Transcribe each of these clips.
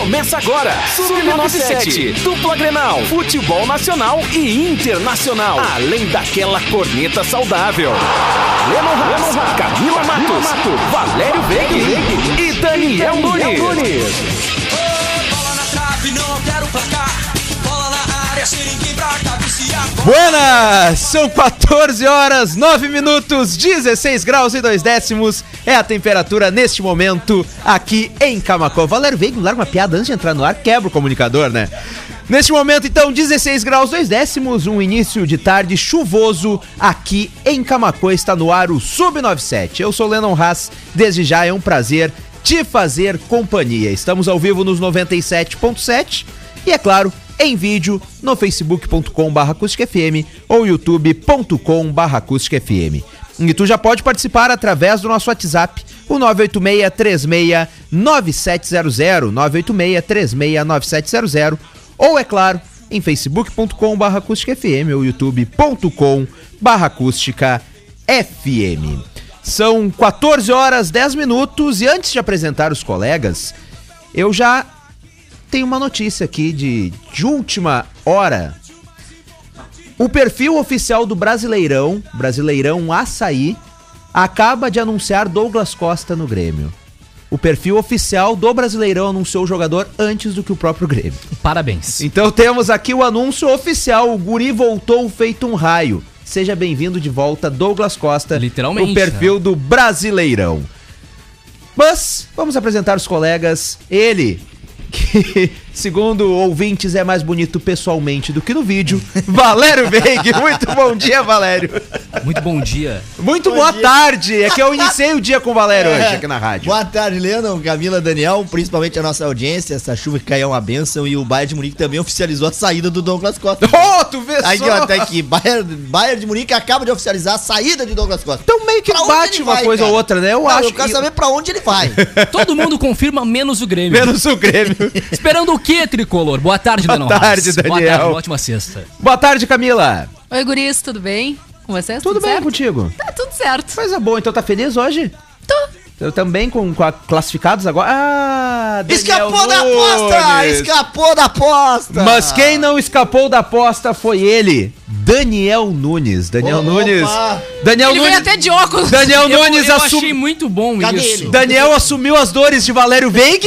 Começa agora, Sub-97, dupla Grenal, futebol nacional e internacional, além daquela corneta saudável. Lennon Haas, Camila Matos, Valério Veig e Daniel Nunes. Bola na trave, não quero placar. Bola na área, sem ninguém pra. Buenas! São 14 horas, 9 minutos, 16 graus e 2 décimos. É a temperatura neste momento aqui em Camacô. Valério Veiga, larga uma piada antes de entrar no ar, quebra o comunicador, né? Neste momento, então, 16 graus, 2 décimos, um início de tarde chuvoso aqui em Camacô. Está no ar o Sub-97. Eu sou Lennon Haas, desde já é um prazer te fazer companhia. Estamos ao vivo nos 97.7 e, é claro, em vídeo no facebook.com.br acústicafm ou youtube.com.br acústicafm. E tu já pode participar através do nosso WhatsApp, o 986-36-9700, 986-36-9700, ou, é claro, em facebook.com.br acústicafm ou youtube.com.br acústicafm. São 14 horas 10 minutos e antes de apresentar os colegas, eu já tenho uma notícia aqui de, de última hora. O perfil oficial do Brasileirão, Brasileirão Açaí, acaba de anunciar Douglas Costa no Grêmio. O perfil oficial do Brasileirão anunciou o jogador antes do que o próprio Grêmio. Parabéns. Então temos aqui o anúncio oficial: o Guri voltou feito um raio. Seja bem-vindo de volta, Douglas Costa, Literalmente, o perfil do Brasileirão. Mas vamos apresentar os colegas. Ele, que segundo ouvintes é mais bonito pessoalmente do que no vídeo, Valério Veig. Muito bom dia, Valério. Muito bom dia. Muito boa tarde. É que eu iniciei o dia com o Valério hoje aqui na rádio. Boa tarde, Lennon, Camila, Daniel, principalmente a nossa audiência. Essa chuva que caiu é uma benção e o Bayern de Munique também oficializou a saída do Douglas Costa. Oh, tu vê Aí, só. ó, tá aqui, Bayern, Bayern de Munique acaba de oficializar a saída de Douglas Costa. Então meio que Pra bate uma vai, coisa cara? ou outra, né? Eu Não, acho eu quero que- saber pra onde ele vai. Todo mundo confirma, menos o Grêmio. Menos o Grêmio. Esperando o quê, Tricolor? Boa tarde, Boa tarde, Haas. Boa Daniel. tarde, uma ótima sexta. Boa tarde, Camila. Oi, guris, tudo bem? Com vocês? Tudo, bem certo? contigo? Tá tudo certo. Coisa boa, então tá feliz hoje? Tô. Eu também com, com a classificados agora. Ah, Daniel Escapou da Nunes. aposta! Escapou da aposta! Mas quem não escapou da aposta foi ele, Daniel Nunes. Daniel Opa! Nunes. Daniel Ele Nunes. veio até de óculos. Daniel Eu, Nunes eu assumiu. achei muito bom Cadê isso. ele? Daniel assumiu as dores de Valério Veig,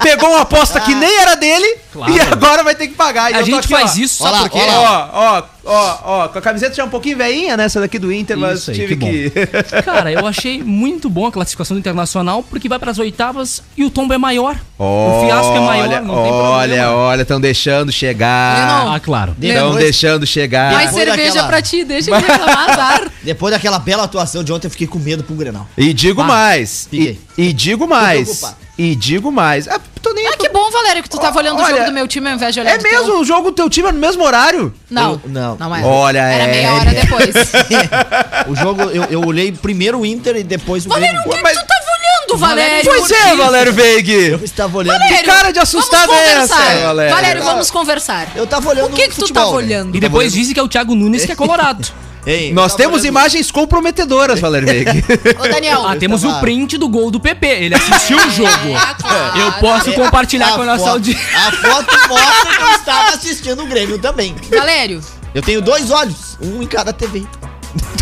pegou uma aposta que nem era dele Claro. e agora vai ter que pagar. E A eu tô gente aqui, faz ó. isso, sabe lá, por quê? Ó, ó, ó, ó, com a camiseta já um pouquinho veinha, né? Essa daqui do Inter, mas Isso aí, tive que que. Cara, eu achei muito bom a classificação do Internacional, porque vai pras oitavas e o tombo é maior. o fiasco é maior, Olha, não tem olha, problema. olha, estão deixando chegar. Ah, claro. Estão deixando chegar. Mais cerveja daquela- pra ti, deixa de reclamar, azar. Depois daquela bela atuação de ontem, eu fiquei com medo pro Grenal. E digo Bah, mais. E, e digo mais. E digo mais. Ah, tô nem. Ah, que bom, Valério, que tu tava olhando o Olha, jogo do meu time ao invés de olhar É mesmo, teu. o jogo do teu time é no mesmo horário? Não, Eu- não. não é. Olha, Era é- meia hora depois. O jogo, eu, eu olhei primeiro o Inter e depois o Valério, o Grêmio. que, Mas- que tu tava olhando, Valério? Pois é, Valério Veig. Eu estava olhando. Valério, Que cara de assustado vamos é essa, conversar. Valério? Valério, vamos conversar. Eu tava olhando O que que tu futebol, tava né? olhando? E depois dizem que é o Thiago Nunes que é colorado. Ei, Nós temos olhando- imagens comprometedoras, Valério Veig. Ô, Daniel. Ah, temos o print do gol do PP. Ele assistiu o jogo. É, claro. Eu posso compartilhar com a nossa audiência. A foto mostra que eu estava assistindo o Grêmio também. Valério, Eu tenho dois olhos, um em cada TV.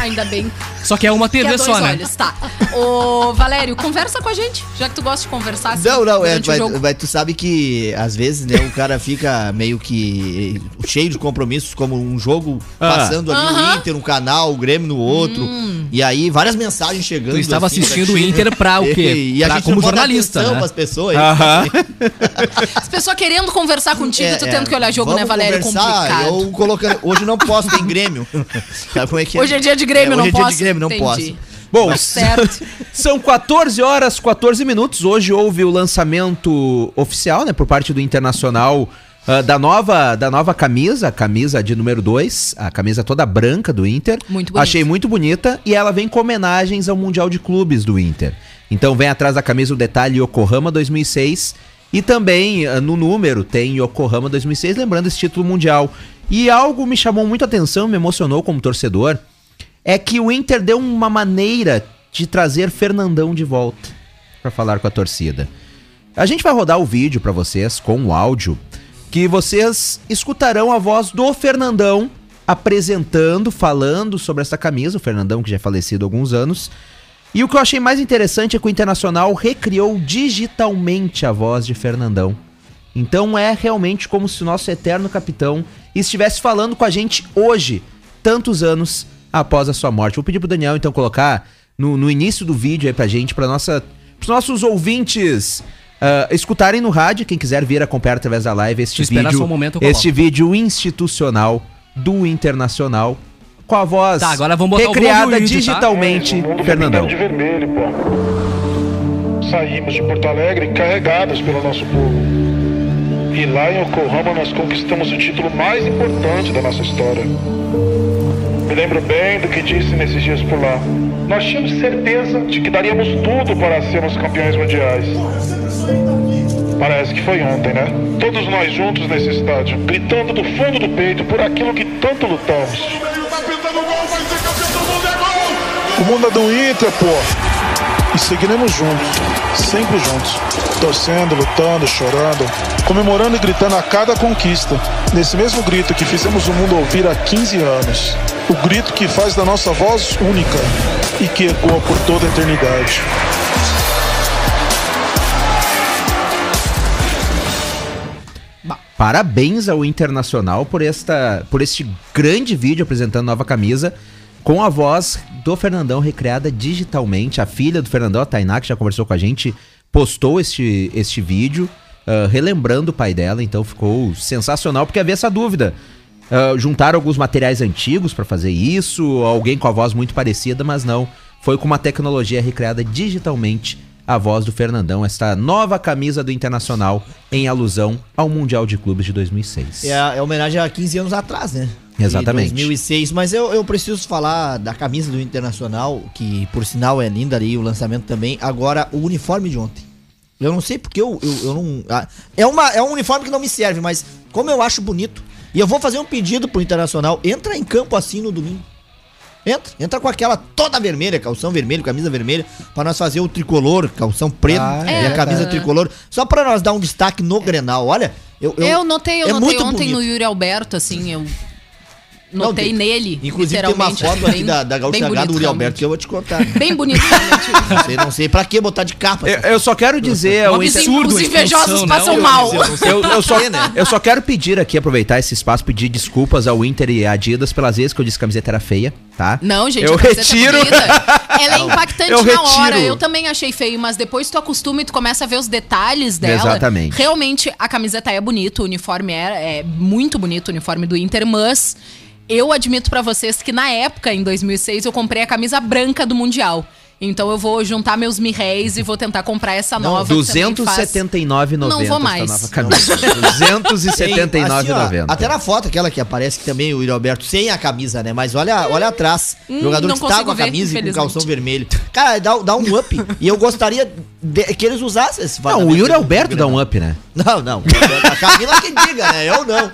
Ainda bem Só que é uma é TV só, né? olhos, tá. Ô, Valério, conversa com a gente, já que tu gosta de conversar assim Não, não, é, o mas, mas tu sabe que às vezes, né, o cara fica meio que cheio de compromissos, como um jogo Ah. passando ali no Aham. Inter, um canal, o Grêmio no outro. E aí várias mensagens chegando. Tu estava assim, assistindo o. Inter pra o quê? E a Pra- gente como jornalista, né? pras pessoas. Aham. As pessoas querendo conversar contigo, É, tu é, tendo que olhar jogo, vamos né, Valério? conversar, Complicado. Eu colocando, hoje não posso, tem Grêmio. Sabe como é que Hoje é dia de Grêmio, É, não hoje é dia posso. de Grêmio, não Entendi. posso. Bom, Tá certo. São 14 horas 14 minutos. Hoje houve o lançamento oficial, né, por parte do Internacional ah, da nova da nova camisa, a camisa de número 2, a camisa toda branca do Inter. Muito bonita. Achei muito bonita e ela vem com homenagens ao Mundial de Clubes do Inter. Então vem atrás da camisa o detalhe Yokohama 2006 e também ah, no número tem Yokohama 2006, lembrando esse título mundial. E algo me chamou muito a atenção, me emocionou como torcedor, é que o Inter deu uma maneira de trazer Fernandão de volta pra falar com a torcida. A gente vai rodar o vídeo pra vocês com o áudio que vocês escutarão a voz do Fernandão apresentando, falando sobre essa camisa, o Fernandão que já é falecido há alguns anos. E o que eu achei mais interessante é que o Internacional recriou digitalmente a voz de Fernandão. Então é realmente como se o nosso eterno capitão estivesse falando com a gente hoje, tantos anos após a sua morte. Vou pedir pro Daniel então colocar no, no início do vídeo aí pra gente, para nossa, pros nossos ouvintes uh, escutarem no rádio, quem quiser vir acompanhar através da live este Se esperar vídeo, só um momento, este vídeo institucional do Internacional com a voz Tá, agora vamos botar o recriada vídeo, tá? digitalmente, O mundo Fernandão. de vermelho, pô. Saímos de Porto Alegre carregados pelo nosso povo. E lá em Yokohama nós conquistamos o título mais importante da nossa história. Me lembro bem do que disse nesses dias por lá. Nós tínhamos certeza de que daríamos tudo para sermos campeões mundiais. Parece que foi ontem, né? Todos nós juntos nesse estádio, gritando do fundo do peito por aquilo que tanto lutamos. O mundo é do Inter, pô. E seguiremos juntos, sempre juntos. Torcendo, lutando, chorando, comemorando e gritando a cada conquista. Nesse mesmo grito que fizemos o mundo ouvir há 15 anos. O grito que faz da nossa voz única e que ecoa por toda a eternidade. Parabéns ao Internacional por esta por este grande vídeo apresentando nova camisa com a voz do Fernandão recriada digitalmente. A filha do Fernandão, a Tainá, que já conversou com a gente, postou este, este vídeo ah, relembrando o pai dela, então ficou sensacional porque havia essa dúvida. Ah, juntaram alguns materiais antigos para fazer isso, alguém com a voz muito parecida, mas não. Foi com uma tecnologia recriada digitalmente a voz do Fernandão, esta nova camisa do Internacional em alusão ao Mundial de Clubes de 2006. É, a- é homenagem a 15 anos atrás, né? De Exatamente. 2006. Mas eu, eu preciso falar da camisa do Internacional, que por sinal é linda ali, o lançamento também. Agora, o uniforme de ontem. Eu não sei porque eu, eu, eu não. ah, é, uma, é um uniforme que não me serve, mas como eu acho bonito. E eu vou fazer um pedido pro Internacional: entra em campo assim no domingo. Entra, entra com aquela toda vermelha, calção vermelho, camisa vermelha, pra nós fazer o tricolor, calção preto Ah, e é a camisa verdade. tricolor, só pra nós dar um destaque no Grenal. Olha, eu, Eu, notei, eu é notei ontem bonito. no Yuri Alberto, assim, eu notei tem- nele. Inclusive tem uma foto aqui bem- da, da Gaúcha H do Uri Alberto que eu vou te contar. Bem bonito, realmente. Não sei, não sei pra que botar de capa. Eu, eu só quero dizer Os, Inter... absurdo os invejosos né? passam Eu- mal. Eu, eu só, né? eu só quero pedir aqui, aproveitar esse espaço, pedir desculpas ao Inter e à Adidas pelas vezes que eu disse que a camiseta era feia, tá? Não, gente, eu a camiseta retiro. é. Ela é impactante eu na hora. retiro. Eu também achei feio, mas depois tu acostuma e tu começa a ver os detalhes dela. Exatamente. Realmente, a camiseta é bonita, o uniforme é, é muito bonito, o uniforme do Inter, mas eu admito pra vocês que na época, em 2006, eu comprei a camisa branca do Mundial. Então eu vou juntar meus mil réis e vou tentar comprar essa nova. também faz- 279,90 Não vou mais. esta nova camisa. Tem, assim, ó, 279,90. até na foto aquela que aparece que também o Yuri Alberto sem a camisa, né? Mas olha, olha atrás. Hum, jogador não que tá com a ver, camisa e com calção vermelho. Cara, dá, dá um up. e eu gostaria de- que eles usassem esse Não, o Yuri Alberto dá um up, né? Não, não. A Camila que diga, né? Eu não.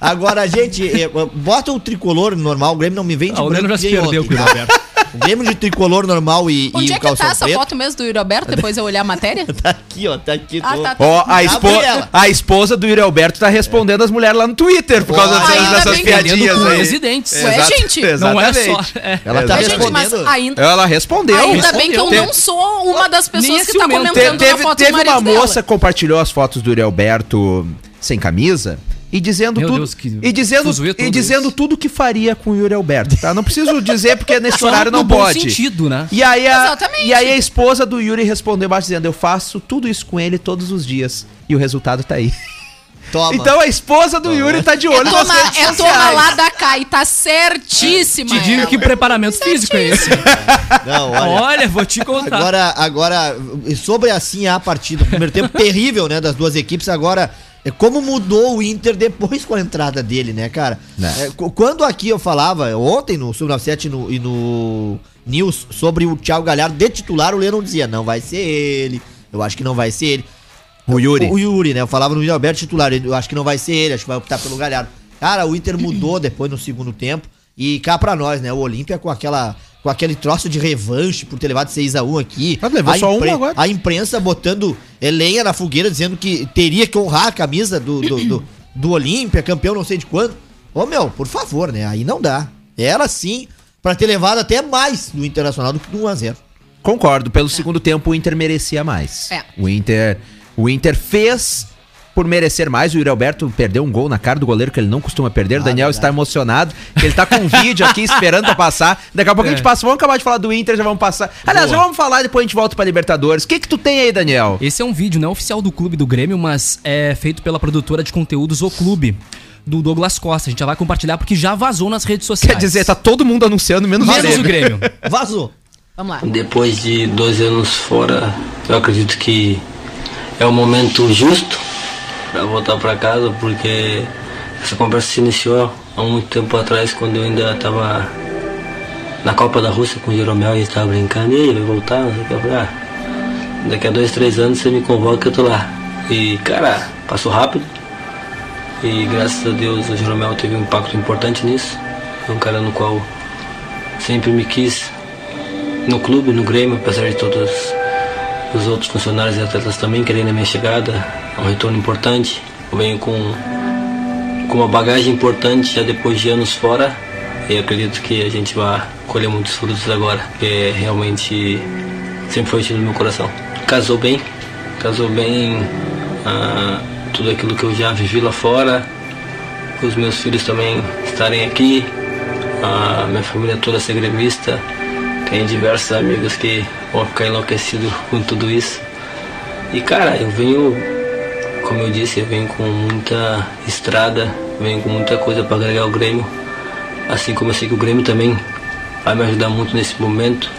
Agora, gente, bota o tricolor normal. O Grêmio não me vende Ah, o Grêmio já se perdeu com o tá? Roberto. O Grêmio de tricolor normal e, Onde e é o que calção tá essa preto. foto mesmo do Yuri Alberto? Depois eu olhar a matéria? Tá aqui, ó. Tá aqui. Ah, tô- tá. Ó, a, espo- Gabriela. a esposa do Yuri Alberto tá respondendo as mulheres lá no Twitter por causa dessas, dessas que- piadinhas aí. residentes. Ué, Exato- gente, Não é só. exatamente. é. Ela tá Ué, gente, mas respondendo. ainda, Ela respondeu. ainda bem que eu Tem- não sou uma das pessoas que esse tá comentando Te- na teve foto teve uma moça que compartilhou as fotos do Yuri Alberto sem camisa e dizendo Meu tudo Deus, que e dizendo e dizendo isso. tudo que faria com o Yuri Alberto, tá? Não preciso dizer porque nesse horário no não pode. sentido, né? E aí, a, Exatamente. e aí a esposa do Yuri respondeu embaixo dizendo: Eu faço tudo isso com ele todos os dias. E o resultado tá aí. Toma. Então a esposa do Yuri tá de É olho nas toma, redes é toma lá da cá e tá certíssima. Te digo ela. que preparamento físico é esse. Não, olha. Olha, vou te contar. Agora, agora, sobre assim a partida, o primeiro tempo terrível, né, das duas equipes, agora, é como mudou o Inter depois com a entrada dele, né, cara? Né. É, qu- quando aqui eu falava, ontem no Sub-97 e no, e no News, sobre o Thiago Galhardo de titular, o Lennon dizia, não vai ser ele, eu acho que não vai ser ele. O Yuri. O, o Yuri, né, eu falava no Yuri Alberto titular, eu acho que não vai ser ele, acho que vai optar pelo Galhardo. Cara, o Inter mudou depois no segundo tempo, e cá pra nós, né, o Olímpia com aquela... Com aquele troço de revanche por ter levado 6x1 aqui. Mas levou A só um impre- agora. A imprensa botando é lenha na fogueira dizendo que teria que honrar a camisa do, do, do, do Olímpia, campeão não sei de quando. Ô meu, por favor, né? Aí não dá. Era sim pra ter levado até mais do Internacional do que do 1x0. Concordo, pelo segundo tempo o Inter merecia mais. É. O Inter, o Inter fez por merecer mais. O Yuri Alberto perdeu um gol na cara do goleiro que ele não costuma perder. o Daniel verdade. está emocionado. Ele tá com um vídeo aqui esperando pra passar. Daqui a pouco a gente passa. Vamos acabar de falar do Inter, já vamos passar. Aliás, já vamos falar depois a gente volta pra Libertadores. O que que tu tem aí, Daniel? Esse é um vídeo, não é oficial do clube do Grêmio, mas é feito pela produtora de conteúdos O Clube, do Douglas Costa. A gente já vai compartilhar porque já vazou nas redes sociais. Quer dizer, tá todo mundo anunciando, menos, menos o Grêmio. Vazou. Vamos lá. Depois de 12 anos fora, eu acredito que é o momento justo para voltar para casa, porque essa conversa se iniciou há muito tempo atrás, quando eu ainda estava na Copa da Rússia com o Jeromel e estava brincando, e aí, vai voltar? Não sei o que. Eu falei, ah, daqui a dois, três anos você me convoca eu tô lá. E, cara, passou rápido. E graças a Deus o Jeromel teve um impacto importante nisso. É um cara no qual sempre me quis no clube, no Grêmio, apesar de todos os outros funcionários e atletas também querendo a minha chegada, é um retorno importante. Eu venho com, com uma bagagem importante já depois de anos fora e acredito que a gente vai colher muitos frutos agora, porque realmente sempre foi tido no meu coração. Casou bem, casou bem ah, tudo aquilo que eu já vivi lá fora, os meus filhos também estarem aqui, a minha família toda ser gremista. Tem diversos amigos que vão ficar enlouquecidos com tudo isso. E cara, eu venho, como eu disse, eu venho com muita estrada, venho com muita coisa para agregar ao Grêmio. Assim como eu sei que o Grêmio também vai me ajudar muito nesse momento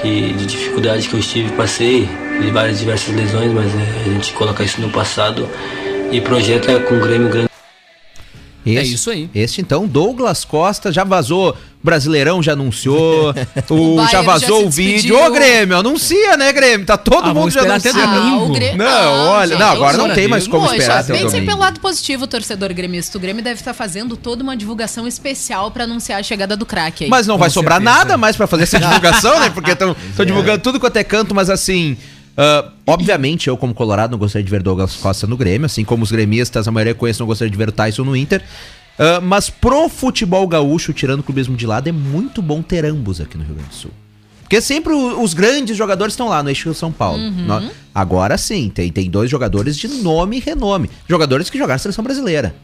que de dificuldade que eu estive, passei de várias diversas lesões, mas é, a gente coloca isso no passado e projeta com o Grêmio grande Esse, É isso aí. Este então, Douglas Costa já vazou. Brasileirão já anunciou. o, Bayern já vazou já o vídeo. Ô, Grêmio, anuncia, né, Grêmio? Tá todo Ah, mundo já anunciando. domingo. Ah, o Não, olha, gente, não, agora não tem mais como esperar o pensem domingo. pelo lado positivo, torcedor gremista. O Grêmio deve estar fazendo toda uma divulgação especial pra anunciar a chegada do craque aí. Mas não vai sobrar certeza. nada mais pra fazer essa divulgação, né? Porque estão divulgando tudo quanto é canto, mas assim. Ah, obviamente, eu, como Colorado, não gostaria de ver Douglas Costa no Grêmio, assim como os gremistas, a maioria conhece, não gostaria de ver o Tyson no Inter. Ah, mas pro futebol gaúcho, tirando o clubismo de lado, é muito bom ter ambos aqui no Rio Grande do Sul. Porque sempre os grandes jogadores estão lá no eixo São Paulo. No- agora sim, tem, tem dois jogadores de nome e renome. Jogadores que jogaram na seleção brasileira.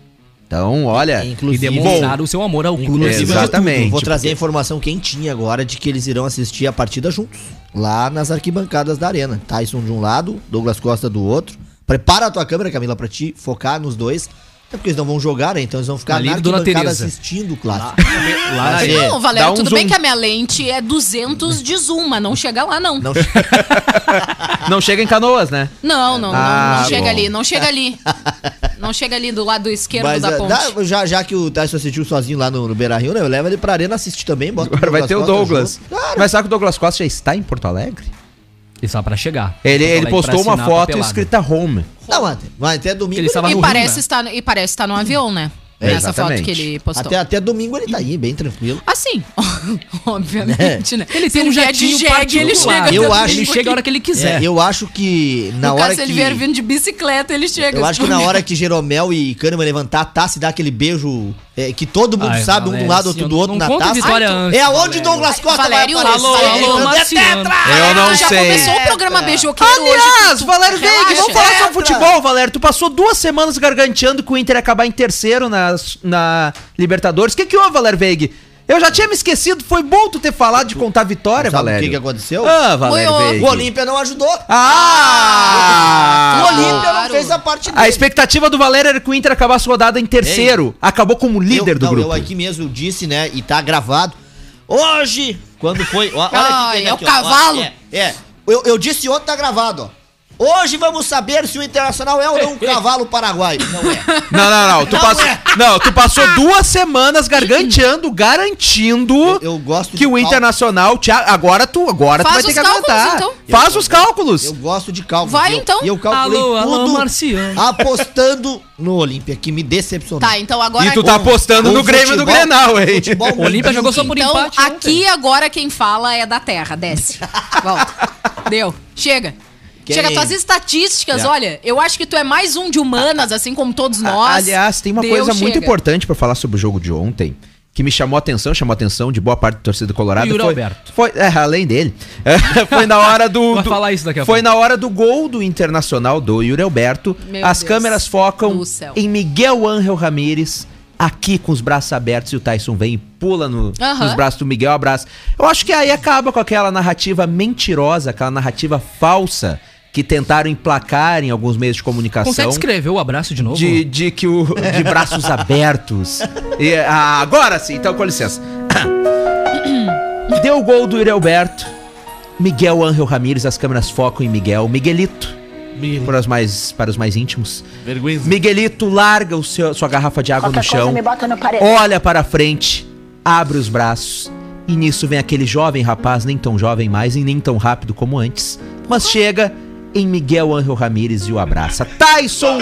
Então, olha. E Inclusive, demonstrar o seu amor ao clube. Inclusive, Exatamente. Vou trazer a informação quentinha agora de que eles irão assistir a partida juntos, lá nas arquibancadas da arena. Tyson de um lado, Douglas Costa do outro. Prepara a tua câmera, Camila, pra te focar nos dois. Até porque eles não vão jogar, né? Então eles vão ficar Ali na arquibancada assistindo o clássico. Lá arena. é, Não, Valério, um tudo zoom. bem que a minha lente é 200 de zoom, mas não chega lá, não. Não, Não chega em canoas, né? Não, não, não, Ah, não chega bom. ali, não chega ali. Não chega ali do lado esquerdo mas da é, ponte. dá- já, já que o Tyson assistiu sozinho lá no, no Beira Rio, né? Eu levo ele pra arena assistir também. Bota Agora vai ter o Costa Douglas. junto. Claro. Mas sabe que o Douglas Costa já está em Porto Alegre? Isso só pra chegar. Ele, Porto ele Alegre postou pra uma assinar a foto papelada. escrita home. Não, até, mas até domingo. Ele estava E no parece, Rio, né? estar, e parece estar no avião, né? É, Nessa exatamente. foto que ele postou. Até, até domingo ele tá aí, bem tranquilo. Assim, obviamente, né? Ele tem um vier de jegue, ele chega. Eu acho- Ele chega a hora que ele quiser. É, eu acho que na No hora caso, se que... ele vier vindo de bicicleta, ele chega. Eu acho que na hora que Jeromel e Kahneman levantar a taça e dar aquele beijo é, que todo mundo Ai, sabe, um de um Valério, lado, outro do outro na taça. vitória Ai, tu- antes, É aonde Valério. Douglas Costa Valério, vai aparecer. alô, alô, é tetra! Eu não já sei. começou o programa beijoqueiro hoje. Aliás, tu- Valério Veig, vamos falar sobre futebol, Valério. Tu passou duas semanas garganteando que o Inter ia acabar em terceiro nas, na Libertadores. O que, que houve, Valério Veig? Eu já tinha me esquecido, foi bom tu ter falado de contar a vitória, Sabe Valério. o que, que aconteceu? Ah, Valério Foi o- Veig. O Olímpia não ajudou. Ah! o Olímpia não fez a parte dele. A expectativa do Valério era que o Inter acabasse rodada em terceiro. Acabou como líder eu, do não, grupo. Eu aqui mesmo disse, né, e tá gravado. Hoje, quando foi... ó, Olha Ai, aqui, é o aqui, ó, cavalo. ó, é, é. Eu, eu disse ontem, tá gravado, ó. Hoje vamos saber se o Internacional é ou não um cavalo paraguaio. Não é. Não, não, não. Tu Não passou, é. não, tu passou duas semanas garganteando, garantindo Eu, eu gosto que o cálculo. Internacional. te- agora tu, agora tu vai ter os que cálculos, aguentar. então. Faz os cálculos. Eu gosto de cálculo. Vai, eu- então. E eu calculei Alô, alô, tudo Marciano. apostando no Olímpia, que me decepcionou. Tá, então agora. E tu tá apostando no Grêmio do futebol- Grenal, hein? futebol O Olímpia jogou só por Então, empate aqui agora quem fala é da terra. Desce. Volta. Deu. Chega. Quem- Chega, tuas estatísticas, É. olha, eu acho que tu é mais um de humanas, assim como todos nós. Aliás, tem uma Deus coisa muito chega. importante pra falar sobre o jogo de ontem. Que me chamou a atenção, chamou a atenção de boa parte da torcida colorada. Yuri foi, Alberto. foi é, além dele. É, foi na hora do. Do- falar isso daqui a Foi pouco. na hora do gol do Internacional do Yuri Alberto. Meu As Deus câmeras focam do em Miguel Ángel Ramírez. Aqui com os braços abertos e o Tyson vem e pula no- Aham. nos braços do Miguel, abraça. Eu acho que aí acaba com aquela narrativa mentirosa, aquela narrativa falsa que tentaram emplacar em alguns meios de comunicação. Consegue escrever o abraço de novo? De, de que o. De braços abertos. E, ah, agora sim, então com licença. Deu o gol do Yuri Alberto. Miguel Ángel Ramírez, as câmeras focam em Miguel. Miguelito. Para os mais, para os mais íntimos. Vergonha. Miguelito larga o seu, sua garrafa de água no chão. Olha para frente, abre os braços. E nisso vem aquele jovem rapaz, nem tão jovem mais e nem tão rápido como antes. Mas chega em Miguel Ángel Ramírez e o abraça. Tyson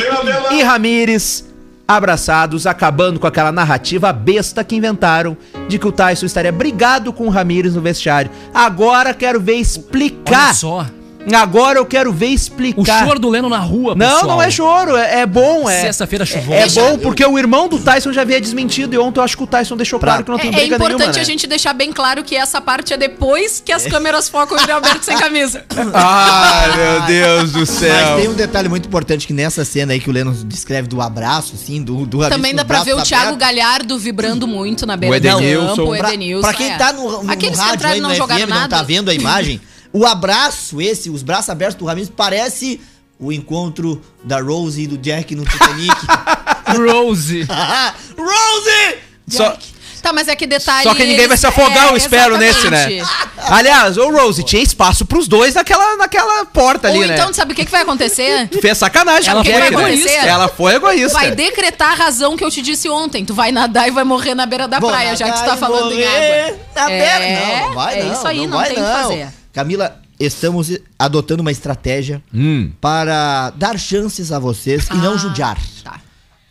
e Ramírez abraçados, acabando com aquela narrativa besta que inventaram de que o Tyson estaria brigado com o Ramírez no vestiário. Agora quero ver Olha explicar. só. Agora eu quero ver O explicar. choro do Leno na rua, Não, pessoal. não é choro, é, é bom, é. Sexta-feira chuvosa. É bom porque o irmão do Tyson já havia desmentido e ontem eu acho que o Tyson deixou Pra- claro que não É, tem é briga importante nenhuma, né? a gente deixar bem claro que essa parte é depois que as câmeras focam o Yuri Alberto sem camisa. Ai, meu Deus do Mas céu. tem um detalhe muito importante que nessa cena aí que o Leno descreve do abraço, assim, do, do Também dá pra ver o Thiago abertos. Galhardo vibrando muito na beira O Edenilson. do campo. O Pra, Edenilson. pra quem é. tá no, no, Aqueles no que rádio entraram aí no não FM jogaram não nada. tá vendo a imagem, o abraço esse, os braços abertos do Ramires parece o encontro da Rose e do Jack no Titanic. Rose. Rose! Só, Tá, mas é que detalhe. só que ninguém vai se afogar, é, eu espero, nesse, né? exatamente. Aliás, ô Rose, tinha espaço pros dois naquela, naquela porta ali, Ou né? então, sabe o que, que vai acontecer? Fez sacanagem Ela foi Jack, né? egoísta. Ela foi egoísta. Vai decretar a razão que eu te disse ontem. Tu vai nadar e vai morrer na beira da Vou praia, já que tu tá falando em água. Na É, beira. Não, não vai é não. isso aí, não vai tem o que fazer. Camila, estamos adotando uma estratégia Hum. para dar chances a vocês e não Ah, judiar. Tá,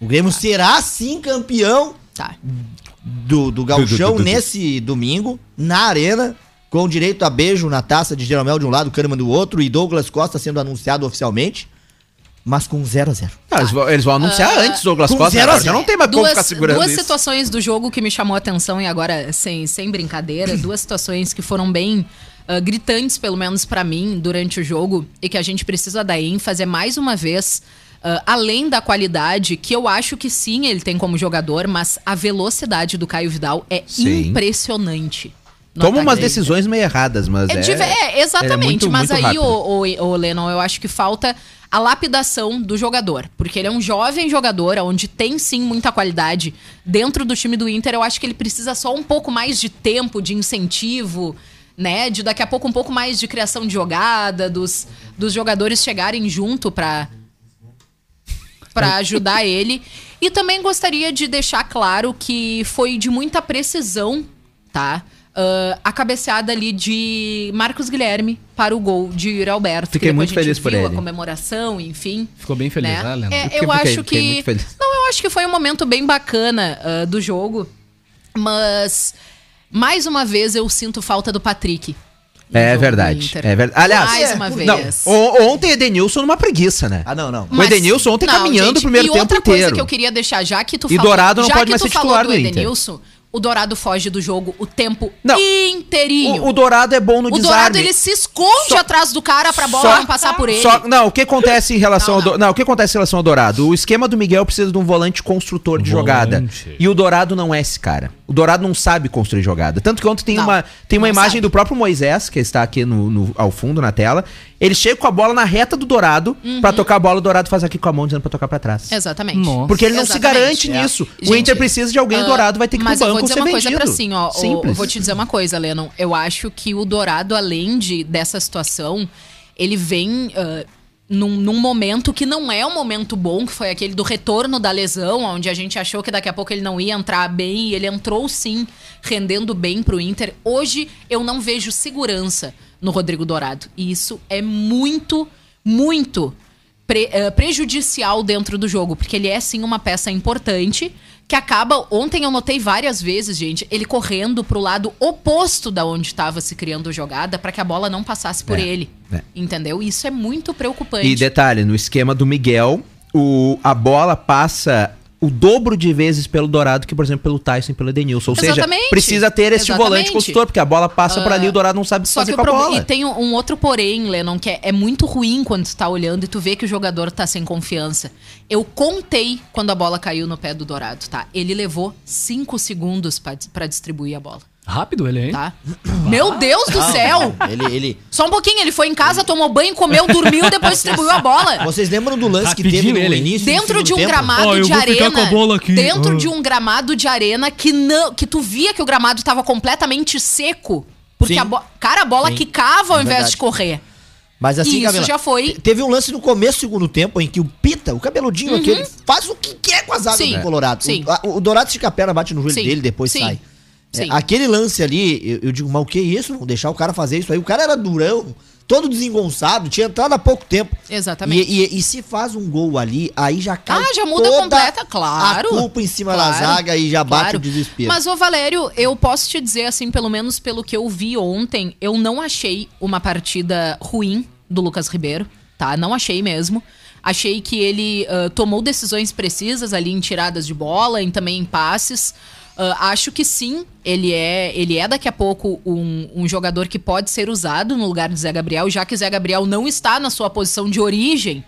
O Grêmio será sim campeão tá. do, do du. nesse domingo, na arena, com direito a beijo na taça de Jeromel de um lado, Kahneman do outro, e Douglas Costa sendo anunciado oficialmente, mas com 0 a 0 Ah, eles, vão, eles vão anunciar antes o Douglas Costa. zero a agora Já zero. não tem mais como Duas, ficar segurando duas isso. situações do jogo que me chamou a atenção e agora, sem, sem brincadeira, duas situações que foram bem ah, gritantes, pelo menos pra mim, durante o jogo e que a gente precisa dar ênfase é mais uma vez. ah, além da qualidade, que eu acho que sim, ele tem como jogador, mas a velocidade do Caio Vidal é Sim. impressionante. Toma umas decisões meio erradas, mas É, é... é, ele é exatamente. muito, mas muito aí, o, o, o Lennon, eu acho que falta a lapidação do jogador. Porque ele é um jovem jogador, onde tem sim muita qualidade. Dentro do time do Inter, eu acho que ele precisa só um pouco mais de tempo, de incentivo, né? De daqui a pouco um pouco mais de criação de jogada, dos, dos jogadores chegarem junto pra, pra ajudar ele. E também gostaria de deixar claro que foi de muita precisão, tá? Ah, a cabeceada ali de Marcos Guilherme para o gol de Yuri Alberto. Fiquei muito feliz por ele. A comemoração, enfim. Ficou bem feliz, né? né? É, eu fiquei- acho que. muito feliz. Não, eu acho que foi um momento bem bacana ah, do jogo. Mas, mais uma vez, eu sinto falta do Patrick. É verdade. É verdade. Aliás, mais uma não, vez. o- ontem Edenilson numa preguiça, né? Ah, não, não. O Edenilson ontem caminhando o primeiro e tempo outra coisa inteiro. que eu queria deixar, já que tu E Dourado não pode que mais ser falou titular do Inter. O Dourado foge do jogo o tempo Não. inteirinho. O, o Dourado é bom no O desarme. Dourado, ele se esconde Só- atrás do cara pra bola Só- não passar por ele. Só- não, o que acontece em relação Não, ao Do- não. não, o que acontece em relação ao Dourado? O esquema do Miguel precisa de um volante construtor de jogada. Volante. E o Dourado não é esse cara. O Dourado não sabe construir jogada. Tanto que ontem tem Não, uma tem uma imagem sabe. do próprio Moisés, que está aqui no, no- ao fundo na tela. Ele chega com a bola na reta do Dourado pra tocar a bola, o Dourado faz aqui com a mão dizendo pra tocar pra trás. Exatamente. Nossa. Porque ele não se Exatamente. garante É. nisso. o Gente, Inter precisa de alguém, o ah, Dourado vai ter que ir pro Mas eu banco vou ou dizer ser uma coisa vendido. pra assim, ó. o- vou te dizer uma coisa, Lennon. Eu acho que o Dourado, além de dessa situação, ele vem ah, num, num momento que não é um momento bom, que foi aquele do retorno da lesão, onde a gente achou que daqui a pouco ele não ia entrar bem, e ele entrou sim, rendendo bem pro Inter. Hoje eu não vejo segurança no Rodrigo Dourado. E isso é muito, muito pre- eh, prejudicial dentro do jogo, porque ele é sim uma peça importante que acaba. Ontem eu notei várias vezes, gente, ele correndo pro lado oposto da onde estava se criando a jogada para que a bola não passasse por É, ele. é. Entendeu? Isso é muito preocupante. E detalhe, no esquema do Miguel, o, a bola passa o dobro de vezes pelo Dourado que, por exemplo, pelo Tyson e pelo Edenilson. Ou seja, Exatamente. precisa ter esse Exatamente. volante consultor, porque a bola passa por ali e o Dourado não sabe Só fazer com a problema. bola. E tem um, um outro porém, Lennon, que é, é muito ruim quando tu tá olhando e tu vê que o jogador tá sem confiança. Eu contei quando a bola caiu no pé do Dourado, tá? Ele levou cinco segundos pra, pra distribuir a bola, Rápido ele, hein? tá? Meu Deus do céu! Ele, ele... Só um pouquinho, ele foi em casa, tomou banho, comeu, dormiu, depois distribuiu a bola. Vocês lembram do lance que Rapidinho teve no ele, hein? início Dentro de um tempo? gramado Ó, eu de vou ficar arena. com a bola aqui. Dentro Ah. de um gramado de arena que não, que tu via que o gramado tava completamente seco. Porque Sim. a bo... cara, a bola Sim. quicava ao É invés verdade. de correr. Mas assim, Isso Camila, já foi. te- Teve um lance no começo do segundo tempo em que o Pita, o cabeludinho aquele, faz o que quer com a zaga Sim. do Colorado. Sim. O, a- o Dourado estica a perna, bate no joelho Sim. dele, depois Sim. sai. É, aquele lance ali, eu, eu digo, mas o que é isso? Não deixar o cara fazer isso aí. O cara era durão, todo desengonçado, tinha entrado há pouco tempo. Exatamente. E, e- e se faz um gol ali, aí já cai Ah, já muda completa, claro. A culpa em cima da Claro, zaga e já bate claro. o desespero. Mas, ô Valério, eu posso te dizer, assim, pelo menos pelo que eu vi ontem, eu não achei uma partida ruim do Lucas Ribeiro, tá? Não achei mesmo. Achei que ele ah, tomou decisões precisas ali em tiradas de bola, em também em passes. Ah, acho que sim, ele é, ele é daqui a pouco um, um jogador que pode ser usado no lugar de Zé Gabriel, já que Zé Gabriel não está na sua posição de origem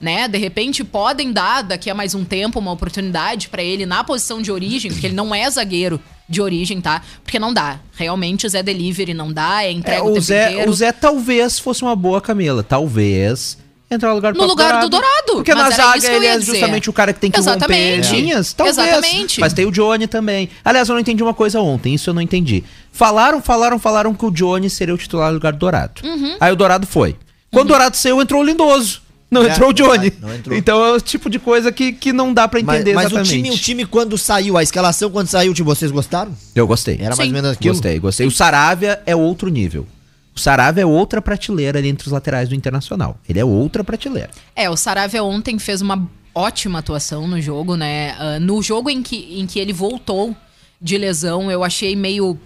né? De repente podem dar daqui a mais um tempo uma oportunidade pra ele na posição de origem, porque ele não é zagueiro de origem, tá? Porque não dá. Realmente o Zé Delivery não dá, é É, entrega o o, tempo Zé, inteiro. o Zé talvez fosse uma boa Camila. Talvez entrar no lugar do No lugar do Dourado, Porque mas na zaga ele é dizer. justamente o cara que tem que Exatamente. romper linhas. Talvez. Exatamente. Mas tem o Johnny também. Aliás, eu não entendi uma coisa ontem. Isso eu não entendi. Falaram, falaram, falaram que o Johnny seria o titular no lugar do Dourado. Uhum. Aí o Dourado foi. Quando o Dourado saiu, entrou o Lindoso. Não É, entrou o Johnny. não entrou. Então é o tipo de coisa que, que não dá pra Mas, entender mas o exatamente. time, o time quando saiu, a escalação quando saiu, tipo, vocês gostaram? Eu gostei. Era mais Sim. ou menos aquilo? Gostei, gostei. O Saravia é outro nível. O Saravia é outra prateleira entre os laterais do Internacional. Ele é outra prateleira. É, o Saravia ontem fez uma ótima atuação no jogo, né? Ah, no jogo em que, em que ele voltou de lesão, eu achei meio.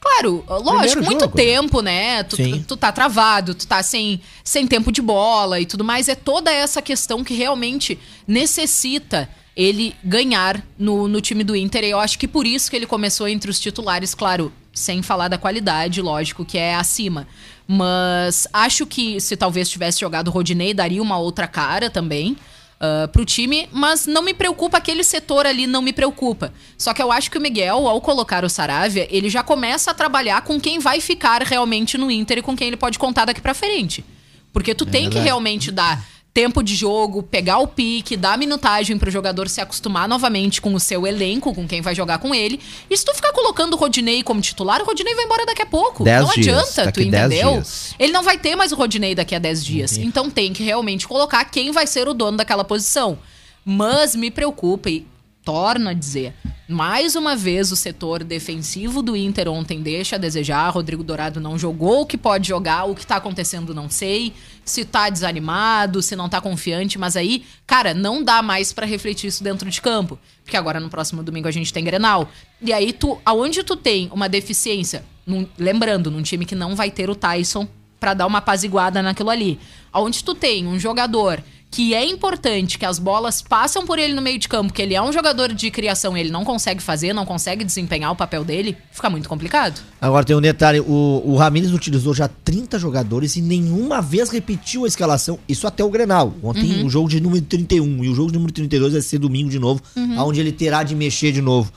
Claro, lógico, Primeiro muito jogo. tempo, né? Tu, Sim. tu tá travado, tu tá sem, sem tempo de bola e tudo mais. É toda essa questão que realmente necessita ele ganhar no, no time do Inter. E eu acho que por isso que ele começou entre os titulares, claro, sem falar da qualidade, lógico, que é acima. Mas acho que se talvez tivesse jogado o Rodinei, daria uma outra cara também ah, pro time, mas não me preocupa, aquele setor ali não me preocupa. Só que eu acho que o Miguel, ao colocar o Saravia, ele já começa a trabalhar com quem vai ficar realmente no Inter e com quem ele pode contar daqui pra frente. Porque tu tem que realmente dar tempo de jogo, pegar o pique, dar minutagem pro jogador se acostumar novamente com o seu elenco, com quem vai jogar com ele. E se tu ficar colocando o Rodinei como titular, o Rodinei vai embora daqui a pouco. Dez não dias, adianta, tu entendeu? Ele não vai ter mais o Rodinei daqui a 10 dias. Então tem que realmente colocar quem vai ser o dono daquela posição. Mas me preocupa e torno a dizer, mais uma vez o setor defensivo do Inter ontem deixa a desejar. Rodrigo Dourado não jogou o que pode jogar, o que tá acontecendo não sei. Se tá desanimado, se não tá confiante, mas aí, cara, não dá mais pra refletir isso dentro de campo, porque agora no próximo domingo a gente tem Grenal. E aí tu, aonde tu tem uma deficiência, num- lembrando, num time que não vai ter o Tyson pra dar uma apaziguada naquilo ali. Aonde tu tem um jogador que é importante, que as bolas passam por ele no meio de campo, que ele é um jogador de criação e ele não consegue fazer, não consegue desempenhar o papel dele, fica muito complicado. Agora tem um detalhe, o, o Ramires utilizou já 30 jogadores e nenhuma vez repetiu a escalação, isso até o Grenal. Ontem o jogo de número 31 e o jogo de número 32 vai ser domingo de novo, onde ele terá de mexer de novo.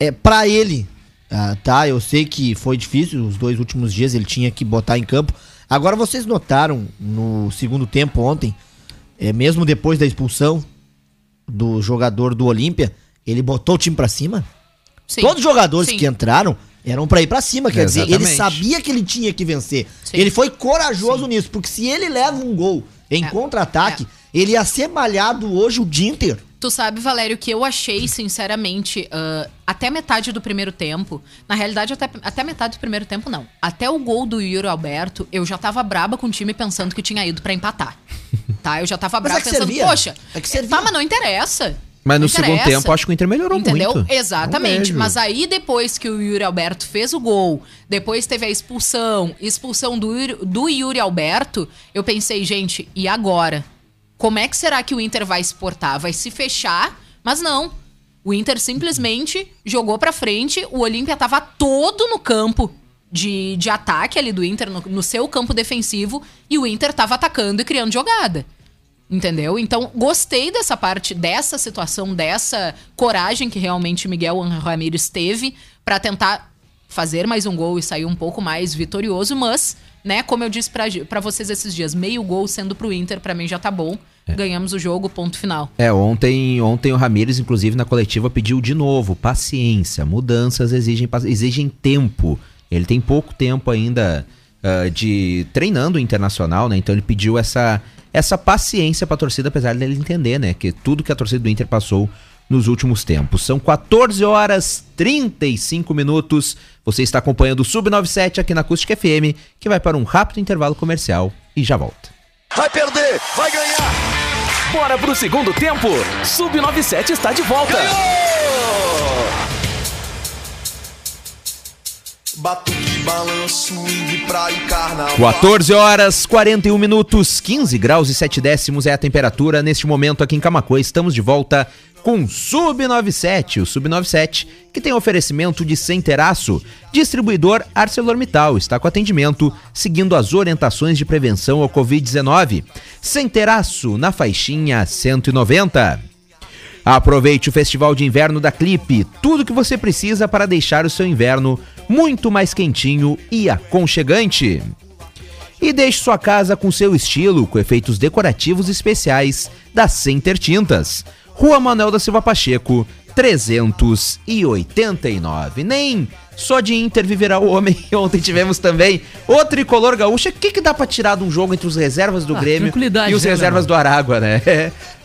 É para ele, ah, tá? Eu sei que foi difícil, os dois últimos dias ele tinha que botar em campo. Agora vocês notaram no segundo tempo ontem, é, mesmo depois da expulsão do jogador do Olímpia, ele botou o time pra cima? Sim. Todos os jogadores Sim. que entraram eram pra ir pra cima, quer dizer, ele Exatamente. sabia que ele tinha que vencer. Sim. Ele foi corajoso nisso, porque se ele leva um gol em É. contra-ataque, ele ia ser malhado hoje o dia inteiro. Tu sabe, Valério, que eu achei, sinceramente, ah, até metade do primeiro tempo. Na realidade, até, até metade do primeiro tempo, não. Até o gol do Yuri Alberto, eu já tava braba com o time pensando que tinha ido pra empatar. Tá? Eu já tava Mas braba é que pensando, servia. poxa, É que servia. tá, mas não interessa. Mas no segundo tempo, acho que o Inter melhorou Entendeu? muito. Exatamente. Não vejo. Mas aí, depois que o Yuri Alberto fez o gol, depois teve a expulsão, expulsão do, do Yuri Alberto, eu pensei, gente, e agora? Como é que será que o Inter vai se portar? Vai se fechar? Mas não. O Inter simplesmente jogou pra frente, o Olímpia tava todo no campo de, de ataque ali do Inter, no, no seu campo defensivo, e o Inter tava atacando e criando jogada. Entendeu? Então, gostei dessa parte, dessa situação, dessa coragem que realmente Miguel Ramírez teve pra tentar fazer mais um gol e sair um pouco mais vitorioso, mas, né, como eu disse pra vocês esses dias, meio gol sendo pro Inter, pra mim já tá bom. Ganhamos o jogo, ponto final. É, ontem, ontem o Ramires, inclusive, na coletiva, pediu de novo paciência. Mudanças exigem, exigem tempo. Ele tem pouco tempo ainda ah, de treinando o internacional, né? Então ele pediu essa, essa paciência pra torcida, apesar dele entender, né? Que tudo que a torcida do Inter passou nos últimos tempos. São 14 horas 35 minutos. Você está acompanhando o Sub97 aqui na Acústica FM, que vai para um rápido intervalo comercial e já volta. Vai perder, vai ganhar. Bora pro segundo tempo. Sub97 está de volta. Batuque, e carnaval. 14 horas 41 minutos, 15 graus e 7 décimos é a temperatura neste momento aqui em Camacuã. Estamos de volta com Sub97, o Sub97 que tem oferecimento de sem. Distribuidor ArcelorMittal está com atendimento seguindo as orientações de prevenção ao Covid-19. Sem na faixinha 190. Aproveite o Festival de Inverno da Clipe, tudo que você precisa para deixar o seu inverno muito mais quentinho e aconchegante. E deixe sua casa com seu estilo, com efeitos decorativos especiais da Center Tintas. Rua Manuel da Silva Pacheco, 389. Nem só de Inter viverá o homem. Ontem tivemos também o tricolor gaúcha. O que, que dá pra tirar de um jogo entre os reservas do Ah, Grêmio e os né, reservas do Aragua, né?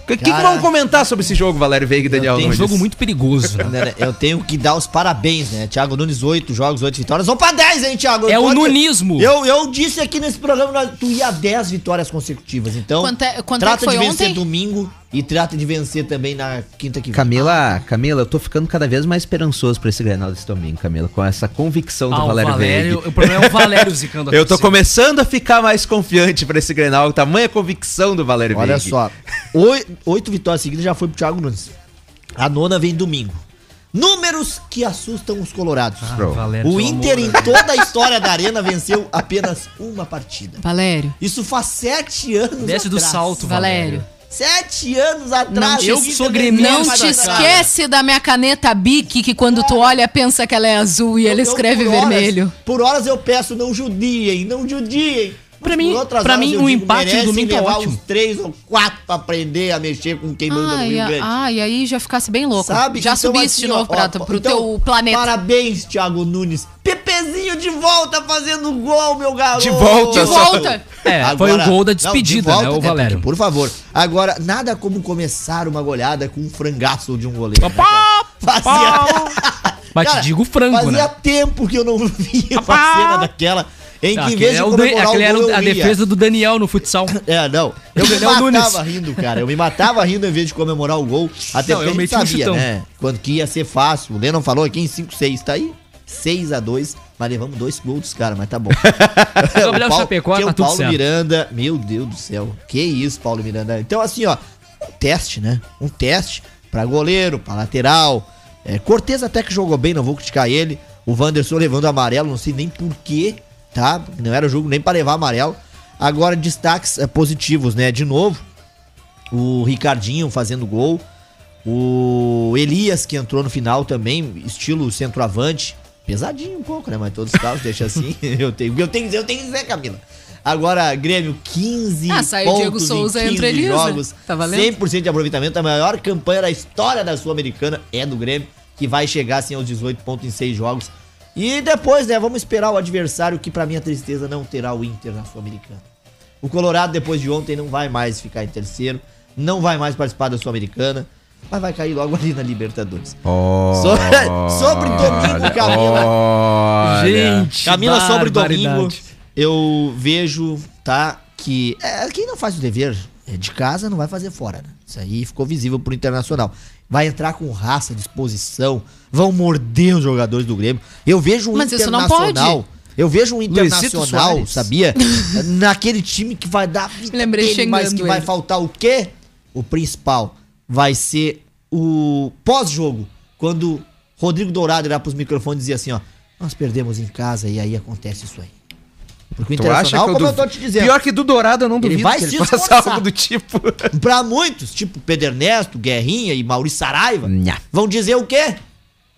O que, que, vamos comentar sobre esse jogo, Valério Veiga e Daniel tenho É um Nunes? jogo muito perigoso. né? Eu tenho que dar os parabéns, né? Thiago Nunes, 8 jogos, 8 vitórias. Vamos pra 10, hein, Thiago? É o Ontem- nunismo. Eu, eu disse aqui nesse programa, tu ia 10 vitórias consecutivas. Então, Quanto é- quanto é trata que foi de vencer ontem? domingo e trata de vencer também na quinta que vem. Camila, Camila, eu tô ficando cada vez mais esperançoso pra esse Grenal desse domingo, Camila, com essa convicção do Ah, o Valério, Valério, Veiga. o problema é o Valério zicando a Eu tô começando a ficar mais confiante pra esse Grenal, tamanha convicção do Valério Olha Veiga. só, oi- oito vitórias seguidas já foi pro Thiago Nunes. A nona vem domingo. Números que assustam os colorados. Ah, Bro. Valério, o Inter, amor, em toda a história da Arena, venceu apenas uma partida. Valério, Isso faz sete anos Desce do atrás. salto, Valério. Sete anos atrás. eu o Inter sou gremista, Não te esquece da minha caneta Bic, que quando tu olha, pensa que ela é azul e Eu- ela eu, escreve por horas- vermelho. por horas eu peço, não judiem, não judiem. Pra mim- pra mim, eu um digo, empate merecem domingo tá levar ótimo. uns três ou quatro pra aprender a mexer com quem manda no Ai, Rio Grande. ai, aí já ficasse bem louco. Sabe? Já Então, subiste de assim, novo ó, pra, ó, pro então, teu planeta. Parabéns, Thiago Nunes. Pepezinho de volta fazendo gol, meu garoto. De volta, De volta! É, foi o gol da despedida, né, o Valério. por favor. Agora, nada como começar uma goleada com um frangaço de um goleiro. né, Pá, cara? Fazia... Mas te digo frango, fazia né? tempo que eu não via uma cena daquela em que, em vez de é comemorar aquele o era gol, eu a defesa do Daniel no futsal. É, não. Eu me o Nunes. matava rindo, cara. Eu me matava rindo em vez de comemorar o gol. Até Não, porque eu a gente um sabia, chutão. né? Quando que ia ser fácil. O Lennon falou aqui em 5-6. Tá aí? 6x2. Mas levamos dois gols dos caras, mas tá bom. O Paulo- Chapecó, tinha tá o Paulo certo. Miranda. Meu Deus do céu. Que isso, Paulo Miranda. Então, assim, ó. Um teste, né? Um teste pra goleiro, pra lateral. É, Cortez até que jogou bem, não vou criticar ele. O Wanderson levando amarelo, não sei nem porquê, tá? Não era jogo nem pra levar amarelo. Agora, destaques é, positivos, né? De novo, o Ricardinho fazendo gol. O Elias, que entrou no final também, estilo centroavante. Pesadinho um pouco, né? Mas todos os casos, deixa assim. eu, tenho, eu, tenho, eu tenho que dizer, Camila. Agora, Grêmio, 15 Ah, saiu o Diego pontos Souza em 15 entre eles, né? jogos. Tá valendo? 100% de aproveitamento. A maior campanha da história da Sul-Americana é do Grêmio, que vai chegar assim aos 18 pontos em 6 jogos. E depois, né, vamos esperar o adversário, que pra minha tristeza não terá o Inter na Sul-Americana. O Colorado, depois de ontem, não vai mais ficar em terceiro, não vai mais participar da Sul-Americana, mas vai cair logo ali na Libertadores. Sobre, sobre domingo, Camila. Olha. Gente, Camila, sobre domingo, eu vejo, tá, que é, quem não faz o dever É de casa, não vai fazer fora, né? Isso aí ficou visível pro Internacional. Vai entrar com raça, disposição, vão morder os jogadores do Grêmio. Eu vejo um Mas isso não Internacional. pode. Eu vejo um Internacional, sabia? Naquele time que vai dar vida Lembrei dele, mas que vai ele. faltar o quê? O principal vai ser o pós-jogo, quando Rodrigo Dourado irá pros microfones e dizer assim, ó, nós perdemos em casa e aí acontece isso aí. Porque o Tu acha que como eu tô te dizendo, Pior que do Dourado eu não Ele duvido vai que ele faça algo do tipo. Pra muitos, tipo Pedro Ernesto, Guerrinha e Maurício Saraiva, Nha. vão dizer o quê?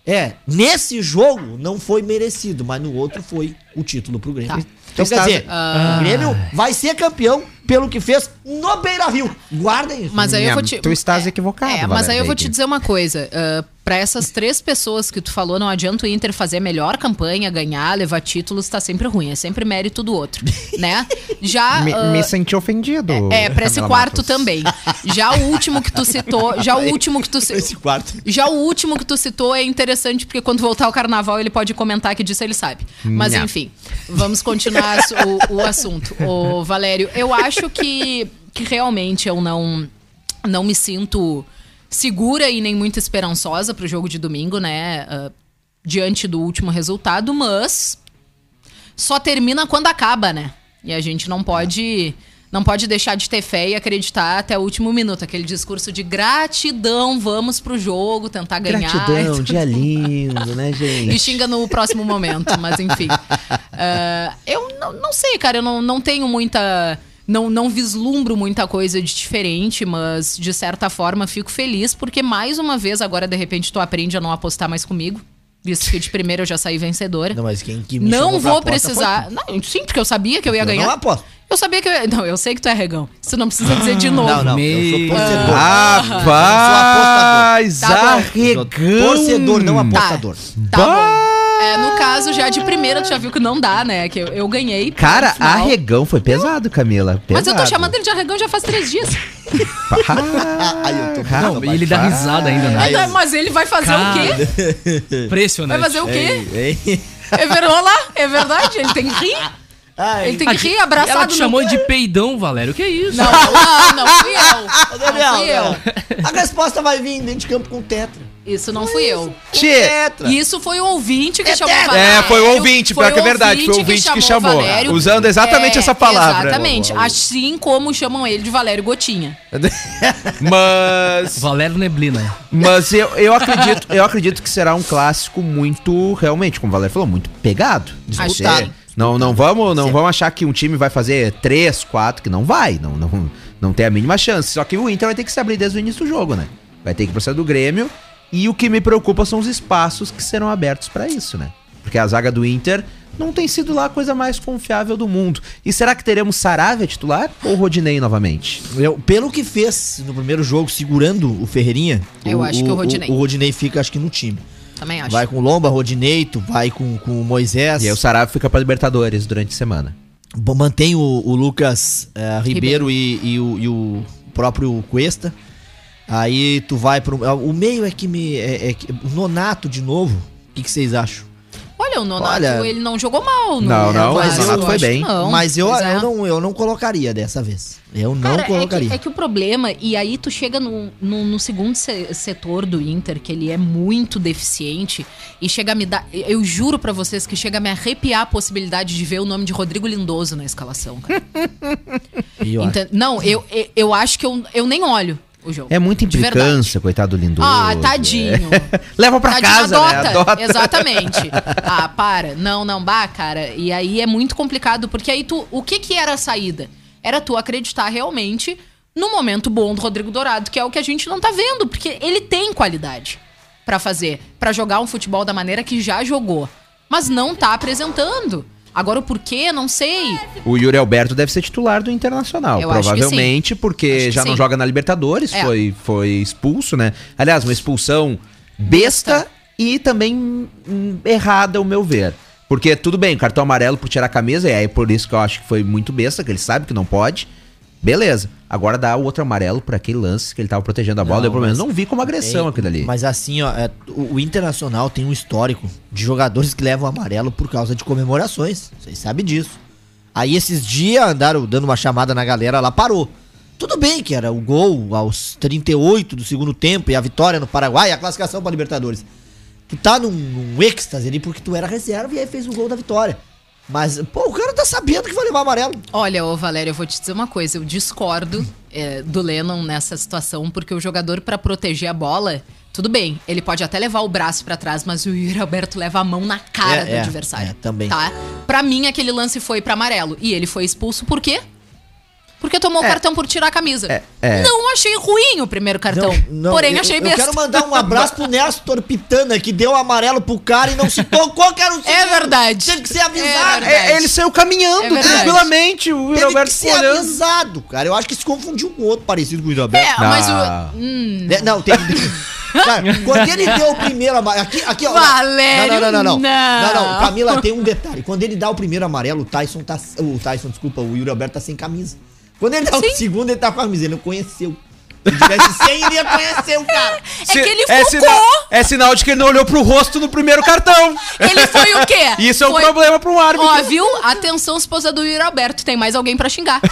É, nesse jogo não foi merecido, mas no outro foi o título pro Grêmio. Então, quer Está- dizer, o Grêmio vai ser campeão pelo que fez no Beira-Rio. Guardem isso. Mas aí eu Minha- vou te. tu estás equivocado, É, mas aí eu vou te dizer uma coisa. ah, pra essas três pessoas que tu falou, não adianta o Inter fazer a melhor campanha, ganhar, levar títulos, tá sempre ruim. É sempre mérito do outro. né? Já. Me, ah, me senti ofendido. é, pra esse Camila quarto Matos. também. Já o último que tu citou. Já o último que tu citou. Esse quarto. Já o último que tu citou é interessante, porque quando voltar o carnaval ele pode comentar que disso ele sabe. Mas enfim, vamos continuar o, o assunto. Ô, Valério, eu acho que, que realmente eu não, não me sinto segura e nem muito esperançosa pro jogo de domingo, né? ah, diante do último resultado, mas só termina quando acaba, né? E a gente não pode não pode deixar de ter fé e acreditar até o último minuto. Aquele discurso de gratidão, vamos pro jogo, tentar ganhar. Gratidão, dia lindo, né, E gente? xinga no próximo momento, mas enfim. Ah, eu não, não sei, cara, eu não, não tenho muita. Não, não vislumbro muita coisa de diferente, mas de certa forma fico feliz, porque mais uma vez, agora de repente tu aprende a não apostar mais comigo. Visto que de primeiro eu já saí vencedora. Não, mas quem que me Não vou precisar. Não, sim, porque eu sabia que eu ia Eu ganhar. não aposto. Eu sabia que eu. Não, eu sei que tu é regão. Isso não precisa dizer de novo. Não, não, eu sou torcedor. Rapaz, Tá bom. arregão. Torcedor, não Tá. apostador. Tá bom. É, no caso, já de primeira, tu já viu que não dá, né? Que eu, eu ganhei. Cara, arregão foi pesado, Camila. Pesado. Mas eu tô chamando ele de arregão já faz três dias. Aí eu tô Cara, Não, e ele dá risada ainda, né? Ainda- mas ele vai fazer Cara, o quê? Vai Impressionante. fazer o quê? Ei, ei. É lá, é verdade, ele tem que rir. Ai, Ele tem que rir Ela abraçado te no- chamou de peidão, Valério. Que isso? Não, não, não fui eu. Ô, Daniel, Não fui eu. não. A resposta vai vir dentro de campo com tetra. Isso não fui eu. Tchê. Tetra. Isso foi o ouvinte que É chamou o tetra. Valério. É, foi o ouvinte, pior que é verdade, foi o que ouvinte que chamou, o Valério. usando exatamente essa palavra. Exatamente, assim como chamam ele de Valério Gotinha. Mas. Valério Neblina. Mas eu, eu acredito, eu acredito que será um clássico muito, realmente, como o Valério falou, muito pegado. Disputado. Não, não vamos, não vamos achar que um time vai fazer 3, 4, que não vai, não, não, não tem a mínima chance. Só que o Inter vai ter que se abrir desde o início do jogo, né? Vai ter que processar do Grêmio. E o que me preocupa são os espaços que serão abertos pra isso, né? Porque a zaga do Inter não tem sido lá a coisa mais confiável do mundo. E será que teremos Saravia titular ou Rodinei novamente? Eu, pelo que fez no primeiro jogo, segurando o Ferreirinha, Eu acho que o Rodinei. O, Rodinei fica, acho que no time. Também acho. Vai com o Lomba, Rodinei, tu vai com, com o Moisés. E aí o Saravia fica pra Libertadores durante a semana. Bom, Mantém o, o Lucas eh, Ribeiro, E, e o, e o próprio Cuesta. Aí tu vai pro. O meio é que me. É, é que- o Nonato de novo. O que, que vocês acham? Olha, o Nonato, Olha- ele não jogou mal. no- Não, não, mas o Nonato foi bem. Não, Mas eu, é. eu, não, eu não colocaria dessa vez. Eu não Cara, é colocaria. que, é que o problema, e aí tu chega no, no, no segundo se- setor do Inter, que ele é muito deficiente, e chega a me dar. Eu juro pra vocês que chega a me arrepiar a possibilidade de ver o nome de Rodrigo Lindoso na escalação, cara. Enten- Não, eu, eu, eu acho que eu, eu nem olho o jogo. É muita implicância, coitado do Lindoso. Ah, tadinho. Leva pra Tadinho, casa, adota. né? Adota. Exatamente. Ah, para. Não, não, bah, cara. E aí é muito complicado, porque aí tu. O que que era a saída? Era tu acreditar realmente no momento bom do Rodrigo Dourado, que é o que a gente não tá vendo, porque ele tem qualidade pra fazer, pra jogar um futebol da maneira que já jogou, mas não tá apresentando. Agora o porquê, não sei. O Yuri Alberto deve ser titular do Internacional, Eu provavelmente, porque já não joga na Libertadores, É. foi, foi expulso, né? Aliás, uma expulsão besta, Besta. e também errada, ao meu ver. Porque tudo bem, cartão amarelo por tirar a camisa, e aí por isso que eu acho que foi muito besta, que ele sabe que não pode. Beleza. Agora dá o outro amarelo por aquele lance que ele tava protegendo a bola. Não, eu, pelo menos, mas- não vi como agressão É, aquilo ali. Mas assim, ó, é, o, o Internacional tem um histórico de jogadores que levam amarelo por causa de comemorações. Vocês sabem disso. Aí esses dias andaram dando uma chamada na galera, lá parou. Tudo bem que era o gol aos 38 do segundo tempo e a vitória no Paraguai, a classificação para Libertadores. Tu tá num, num êxtase ali porque tu era reserva e aí fez o gol da vitória. Mas, pô, o cara tá sabendo que vai levar amarelo. Olha, ô Valério, eu vou te dizer uma coisa. Eu discordo é, do Lennon nessa situação, porque o jogador, pra proteger a bola, tudo bem, ele pode até levar o braço pra trás, mas o Yuri Alberto leva a mão na cara É, do é, adversário. é, também. Tá? Pra mim, aquele lance foi pra amarelo. E ele foi expulso por quê? Porque tomou o cartão por tirar a camisa. é. Não achei ruim o primeiro cartão. porém, eu, achei eu besta. quero mandar um abraço pro Nestor Pitana, que deu amarelo pro cara e não se tocou que era o É verdade. Teve que ser É avisado. É, ele saiu caminhando É tranquilamente, o Yuri Teve Alberto que ser olhando. avisado, cara. Eu acho que se confundiu com outro parecido com o Yuri Alberto. É, mas Ah. o. Hum, Né? Não, tem. Cara, quando ele deu o primeiro amarelo. Aqui, aqui, ó. Valério, não, não, não, não, não. não. Não, não. Camila, tem um detalhe. Quando ele dá o primeiro amarelo, o Tyson tá. O Tyson, desculpa, o Yuri Alberto tá sem camisa. Quando ele dá Sim. o segundo, ele tá. Ele não conheceu. Se tivesse sem, ele ia conhecer o cara. É que ele é, focou. sinal, é sinal de que ele não olhou pro rosto no primeiro cartão. Ele foi o quê? Isso é um Foi- problema pra um árbitro. Ó, viu? Atenção, esposa do Yuri Alberto. Tem mais alguém pra xingar.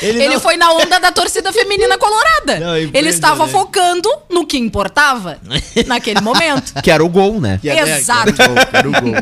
Ele, Ele não- foi na onda da torcida feminina colorada. Não, é ele estava impressionante. focando no que importava naquele momento. Que era o gol, né? Que é- Exato. que era o gol, era o gol.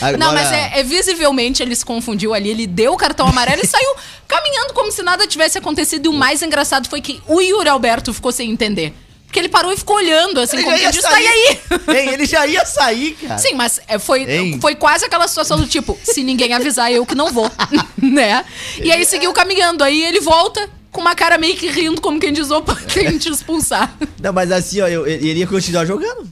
Agora- Não, mas é, é visivelmente ele se confundiu ali, ele deu o cartão amarelo e saiu caminhando como se nada tivesse acontecido. E o mais engraçado foi que o Yuri Alberto ficou sem entender. Porque ele parou e ficou olhando, assim, Ele como já quem ia disse, tá e aí? Ei, ele já ia sair, cara. Sim, mas é, foi, foi quase aquela situação do tipo, se ninguém avisar, eu que não vou, né? E aí seguiu caminhando, aí ele volta com uma cara meio que rindo, como quem diz, opa, tem que te expulsar. Não, mas assim, ó, eu, ele ia continuar jogando.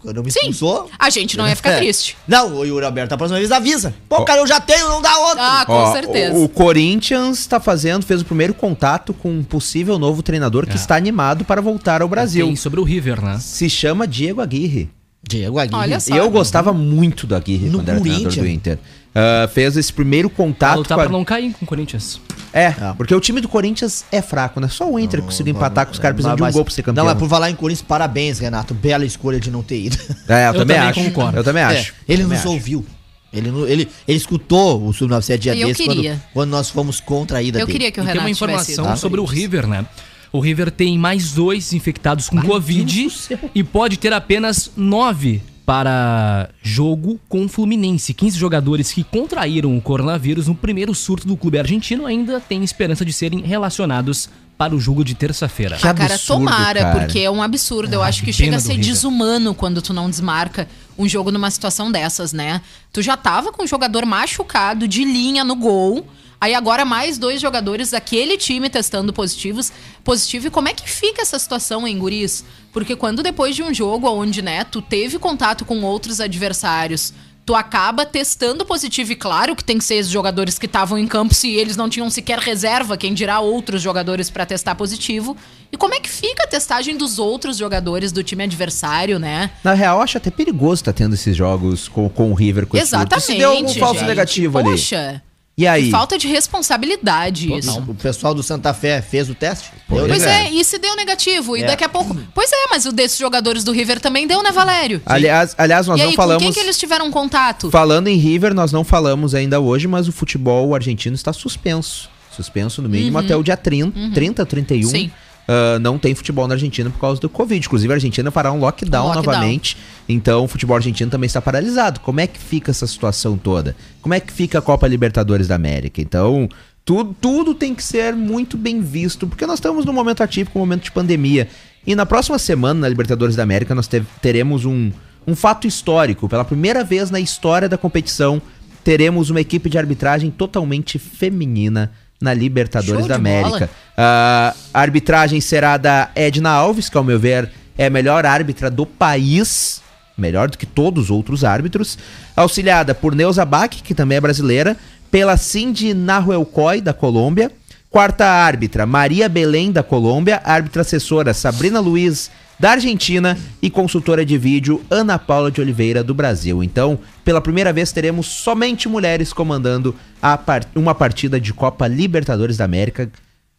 Quando me Sim, expulsou. a gente não ia ficar É. triste. Não, o Yuri Alberto, a próxima vez avisa. Pô, cara, eu já tenho, não dá outro. Ah, com Ó, certeza. O, o Corinthians tá fazendo, fez o primeiro contato com um possível novo treinador que está animado para voltar ao Brasil. Tem sobre o River, né? Se chama Diego Aguirre. Diego Aguirre. Olha só. E eu gostava muito do Aguirre No quando era treinador Corinthians. do Inter. Ah, fez esse primeiro Pra contato lutar com a- pra não cair com o Corinthians. É, Ah. porque o time do Corinthians é fraco, né? Só o Inter conseguiu empatar com os caras precisando de um gol pra ser campeão. Não, mas por falar em Corinthians, parabéns, Renato. Bela escolha de não ter ido. É, eu, Eu também, também acho. concordo. Eu também É, acho. ele Também nos acho. ouviu. Ele, não- ele, ele escutou o Sub-97 dia eu desse quando, queria. quando nós fomos contra a ida Eu dele. queria que o E tem Renato uma tivesse informação ido. Tá? sobre o River, né? O River tem mais dois infectados com Covid e pode ter apenas nove para jogo com o Fluminense. 15 jogadores que contraíram o coronavírus no primeiro surto do clube argentino ainda têm esperança de serem relacionados para o jogo de terça-feira. Que Ah, cara, tomara, cara. porque é um absurdo. Eu Ah, acho que que chega a ser desumano quando tu não desmarca um jogo numa situação dessas, né? Tu já tava com um jogador machucado de linha no gol. Aí agora mais dois jogadores daquele time testando positivos, positivo. E como é que fica essa situação, hein, guris? Porque quando depois de um jogo onde, né, tu teve contato com outros adversários, tu acaba testando positivo e claro que tem que ser esses jogadores que estavam em campo se eles não tinham sequer reserva, quem dirá outros jogadores pra testar positivo. E como é que fica a testagem dos outros jogadores do time adversário, né? Na real, eu acho até perigoso estar tendo esses jogos com, com o River com esse. Exatamente. Se deu algum falso gente. negativo ali. Poxa. E aí? Que falta de responsabilidade isso. O pessoal do Santa Fé fez o teste? Pois né? é, e se deu negativo? E É. daqui a pouco. Pois é, mas o desses jogadores do River também deu, né, Valério? Aliás, aliás, nós e não aí, falamos. com quem que eles tiveram contato? Falando em River, nós não falamos ainda hoje, mas o futebol argentino está suspenso. Suspenso no mínimo até o dia 30, 30 31. Uhum. Sim. Ah, não tem futebol na Argentina por causa do Covid. Inclusive, a Argentina fará um lockdown, Um lockdown. novamente. Então, o futebol argentino também está paralisado. Como é que fica essa situação toda? Como é que fica a Copa Libertadores da América? Então, tudo, tudo tem que ser muito bem visto, porque nós estamos num momento atípico, um momento de pandemia. E na próxima semana, na Libertadores da América, nós te- teremos um, um fato histórico. Pela primeira vez na história da competição, teremos uma equipe de arbitragem totalmente feminina na Libertadores da. América. Ah, a arbitragem será da Edna Alves, que ao meu ver é a melhor árbitra do país, melhor do que todos os outros árbitros, auxiliada por Neuza Bach, que também é brasileira, pela Cindy Nahuelcoy, da Colômbia, quarta árbitra Maria Belém, da Colômbia, árbitra assessora Sabrina Luiz, da Argentina e consultora de vídeo Ana Paula de Oliveira, do Brasil. Então, pela primeira vez teremos somente mulheres comandando a par- uma partida de Copa Libertadores da América.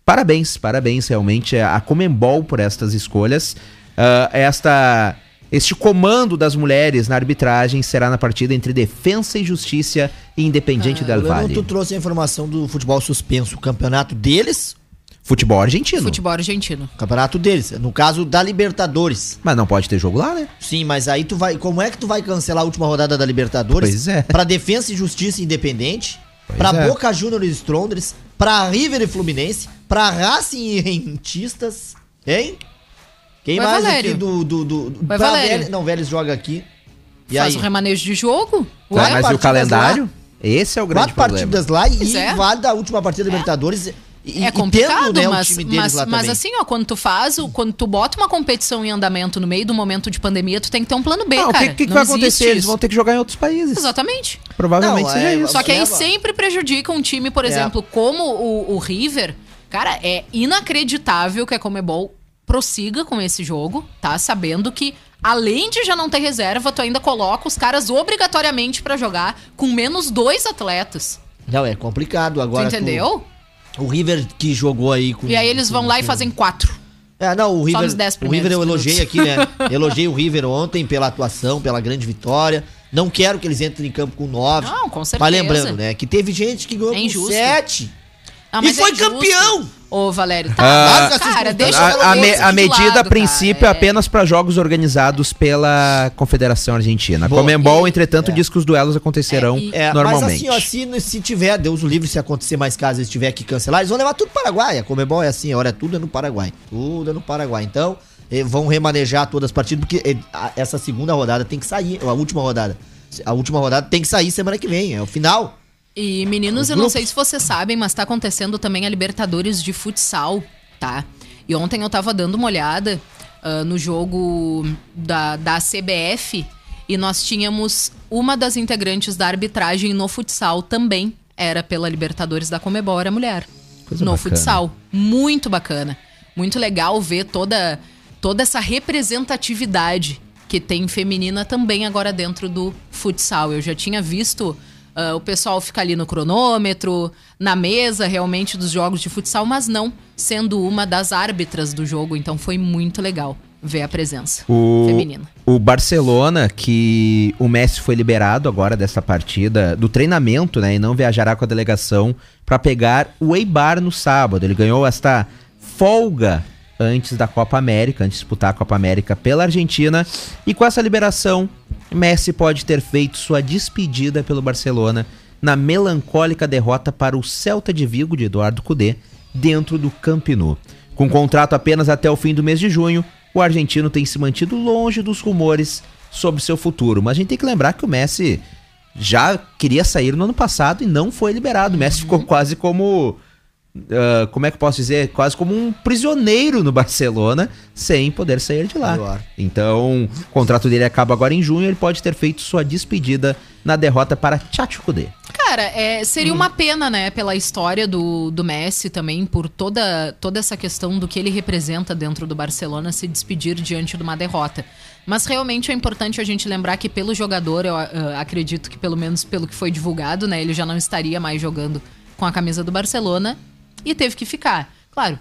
Parabéns, parabéns realmente a Comembol por estas escolhas. Ah, esta Este comando das mulheres na arbitragem será na partida entre Defensa e Justiça e Independiente O del Valle. tu trouxe a informação do futebol suspenso. O campeonato deles, Futebol argentino. Futebol argentino. campeonato deles. No caso da Libertadores. Mas não pode ter jogo lá, né? Sim, mas aí tu vai. Como é que tu vai cancelar a última rodada da Libertadores? Pois é. Pra Defensa e Justiça Independente, Pois pra é. Boca Juniors e Strondres, pra River e Fluminense, pra Racing e Rentistas, hein? Quem Vai, mais Valério. aqui do. do, do, do Vai, pra Valério. Vélez- não, Vélez joga aqui. E Faz aí? o remanejo de jogo. Tá, Ué, mas e o calendário? Esse é o grande Quatro problema. partidas lá e é. vale da última partida da Libertadores. E, é e complicado, tendo, né, mas, o time deles mas, lá mas também. assim, ó, quando tu faz, o- quando tu bota uma competição em andamento no meio do momento de pandemia, tu tem que ter um plano B, Não, o cara. que, que, que Não vai acontecer? Eles isso. vão ter que jogar em outros países. Exatamente. Provavelmente Não, seja é- isso. Só que aí leva- sempre prejudica um time, por exemplo, como o, o River. Cara, é inacreditável que a Comebol prossiga com esse jogo, tá? Sabendo que, além de já não ter reserva, tu ainda coloca os caras obrigatoriamente pra jogar com menos dois atletas. Não, é complicado agora. tu entendeu? tu- o River que jogou aí com. E aí eles vão lá e fazem quatro. É, não, o River. o River eu elogiei aqui, né? elogiei o River ontem pela atuação, pela grande vitória. Não quero que eles entrem em campo com nove. Não, com Mas certeza. lembrando, né? Que teve gente que ganhou É com sete. Ah, E mas foi injusto. campeão! Ô, Valério, tá. Ah, cara, deixa A, a o me- a medida, lado, a princípio, cara. é apenas para jogos organizados pela Confederação Argentina. A Boa. Comembol, E- entretanto, é. diz que os duelos acontecerão É, e- É, normalmente. mas assim, ó, se, se tiver, Deus o livre, se acontecer mais casos, eles tiver que cancelar, eles vão levar tudo pro Paraguai. A Comebol é assim, olha, tudo é no Paraguai. Tudo é no Paraguai. Então, eh, vão remanejar todas as partidas, porque eh, essa segunda rodada tem que sair, a última rodada. A última rodada tem que sair semana que vem, é o final. E meninos, Os eu não sei se vocês sabem, mas tá acontecendo também a Libertadores de futsal, tá? E ontem eu tava dando uma olhada ah, no jogo da, da CBF e nós tínhamos uma das integrantes da arbitragem no futsal também era pela Libertadores da Comebol, era mulher. Coisa no bacana. futsal. Muito bacana. Muito legal ver toda, toda essa representatividade que tem feminina também agora dentro do futsal. Eu já tinha visto ah, o pessoal ficar ali no cronômetro, na mesa realmente dos jogos de futsal, mas não sendo uma das árbitras do jogo. Então foi muito legal ver a presença O, feminina. o Barcelona, que o Messi foi liberado agora dessa partida, do treinamento, né? E não viajará com a delegação para pegar o Eibar no sábado. Ele ganhou esta folga antes da Copa América, antes de disputar a Copa América pela Argentina. E com essa liberação, Messi pode ter feito sua despedida pelo Barcelona na melancólica derrota para o Celta de Vigo de Eduardo Cudê dentro do Camp Nou. Com contrato apenas até o fim do mês de junho, o argentino tem se mantido longe dos rumores sobre seu futuro. Mas a gente tem que lembrar que o Messi já queria sair no ano passado e não foi liberado. O Messi ficou quase como. Ah, como é que eu posso dizer? Quase como um prisioneiro no Barcelona, sem poder sair de lá. Claro. Então, o contrato dele acaba agora em junho. Ele pode ter feito sua despedida na derrota para Tchatcho Kudê. Cara, é, seria uma pena, né, pela história do, do Messi também, por toda, toda essa questão do que ele representa dentro do Barcelona, se despedir diante de uma derrota. Mas realmente é importante a gente lembrar que pelo jogador, eu ah, acredito que pelo menos pelo que foi divulgado, né, ele já não estaria mais jogando com a camisa do Barcelona e teve que ficar. Claro,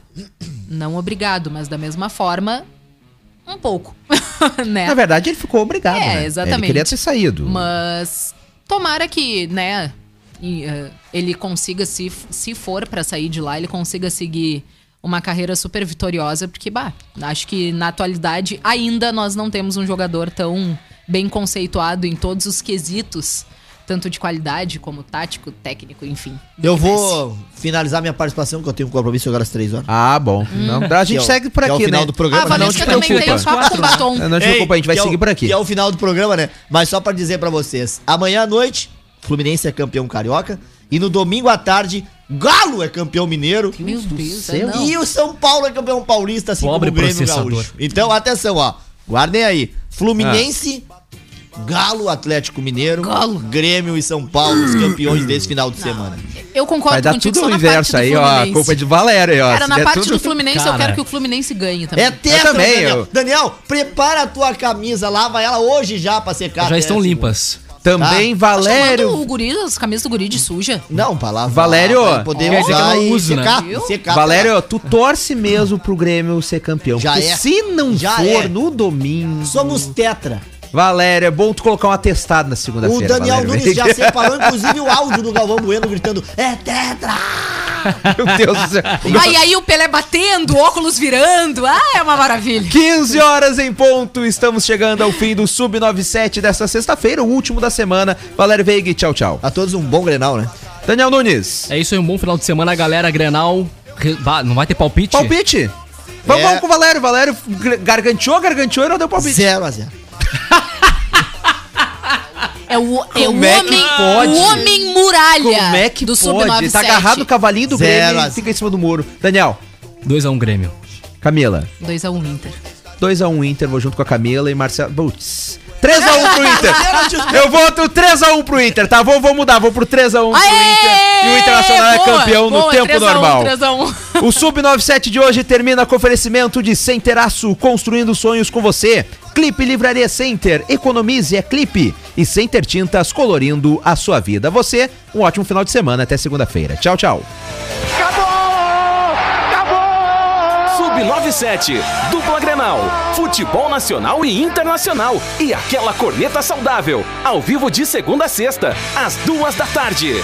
não obrigado, mas da mesma forma, um pouco, né? Na verdade, ele ficou obrigado. É, né? exatamente. Ele queria ter saído. Mas tomara que, né, eh, ele consiga, se, se for pra sair de lá, ele consiga seguir uma carreira super vitoriosa, porque, bah, acho que na atualidade ainda nós não temos um jogador tão bem conceituado em todos os quesitos, tanto de qualidade como tático, técnico, enfim. Eu vou finalizar minha participação, que eu tenho um compromisso agora às três horas. Ah, bom. Não, a Que gente é o- segue por que é o aqui, final né? do programa. Ah, não Valesca te tem preocupa. o papo com batom. Não te preocupa, a gente vai é o- seguir por aqui. Que é o final do programa, né? Mas só pra dizer pra vocês, amanhã à noite, Fluminense é campeão carioca e no domingo à tarde, Galo é campeão mineiro. Meu Deus, céu. é não. E o São Paulo é campeão paulista, assim Pobre como o Grêmio. Gaúcho. Então, atenção, ó. Guardem aí. Fluminense, Galo, Atlético Mineiro, Galo. Grêmio e São Paulo, os campeões desse final de semana. Eu concordo Vai dar contigo tudo o inverso aí, ó. A culpa é de Valério aí, ó. Cara, Se na der parte tudo- do Fluminense eu Cara. quero que o Fluminense ganhe também. É tetra, também, Daniel. eu- Daniel, prepara a tua camisa, lava ela hoje já pra secar. Já estão segunda. limpas. Também Tá Valério. chamando o guri, as camisas do guri de suja. Não, pra lavar. Valério, pra poder quer dizer que usar eu não e uso, né? secar, secar. Valério, tu torce mesmo pro Grêmio ser campeão. Já é. se não Já for é. no domingo. Somos tetra. Valério, é bom tu colocar um atestado na segunda-feira. O Daniel Valério. Nunes já separou, inclusive, o áudio do Galvão Bueno gritando: É tetra! Meu Deus do céu. E aí o Pelé batendo, óculos virando. Ah, é uma maravilha. 15 horas em ponto, estamos chegando ao fim do Sub-97 desta sexta-feira, o último da semana. Valério Veiga, tchau, tchau. A todos um bom grenal, né? Daniel Nunes, É isso aí, um bom final de semana, galera. Grenal. Não vai ter palpite? palpite. Vamos, É. vamos com o Valério. Valério garganteou, garganteou e não deu palpite. 0x0. É o, é o é que homem, pode? o homem muralha Como é que do pode? Sub-97. Tá agarrado o cavalinho do Zero Grêmio a e fica em cima do muro. Daniel, 2x1 Grêmio. Camila. 2x1 Inter. 2x1 Inter, vou junto com a Camila e Marcelo. Putz. 3x1 pro Inter. Eu voto 3x1 pro Inter, tá? Vou, vou mudar, vou pro 3x1 pro Inter. E o Internacional é Boa, campeão no boa, tempo 3 a 1, normal. 3 a 1. O Sub-97 de hoje termina com oferecimento de Centeraço, construindo sonhos com você. Clipe Livraria Center, economize é Clipe. E Center Tintas, colorindo a sua vida. Você, um ótimo final de semana, até segunda-feira. Tchau, tchau. Sub-97, dupla Grenal, futebol nacional e internacional. E aquela corneta saudável, ao vivo de segunda a sexta, às duas da tarde.